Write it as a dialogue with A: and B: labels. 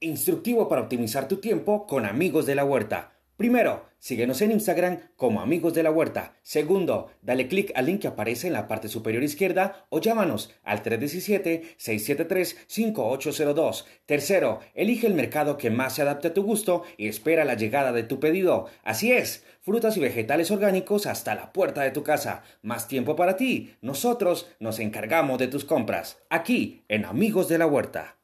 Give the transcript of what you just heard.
A: Instructivo para optimizar tu tiempo con Amigos de la Huerta. Primero, síguenos en Instagram como Amigos de la Huerta. Segundo, dale clic al link que aparece en la parte superior izquierda o llámanos al 317-673-5802. Tercero, elige el mercado que más se adapte a tu gusto y espera la llegada de tu pedido. Así es, frutas y vegetales orgánicos hasta la puerta de tu casa. Más tiempo para ti. Nosotros nos encargamos de tus compras. Aquí, en Amigos de la Huerta.